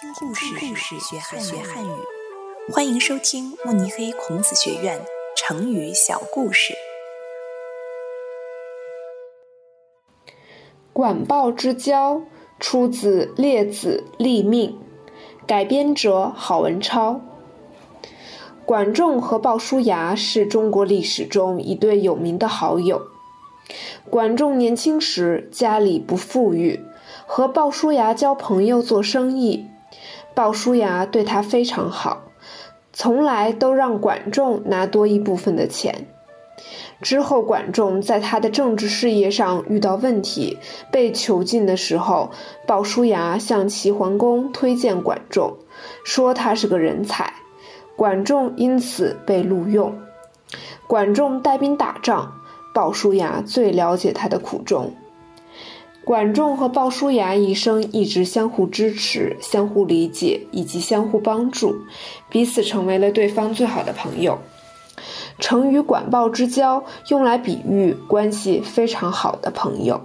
听故事，学汉学汉语。欢迎收听慕尼黑孔子学院成语小故事。管鲍之交出自《列子·立命》，改编者郝文超。管仲和鲍叔牙是中国历史中一对有名的好友。管仲年轻时家里不富裕，和鲍叔牙交朋友做生意。鲍叔牙对他非常好，从来都让管仲拿多一部分的钱。之后，管仲在他的政治事业上遇到问题，被囚禁的时候，鲍叔牙向齐桓公推荐管仲，说他是个人才。管仲因此被录用。管仲带兵打仗。鲍叔牙最了解他的苦衷。管仲和鲍叔牙一生一直相互支持、相互理解以及相互帮助，彼此成为了对方最好的朋友。成语“管鲍之交”用来比喻关系非常好的朋友。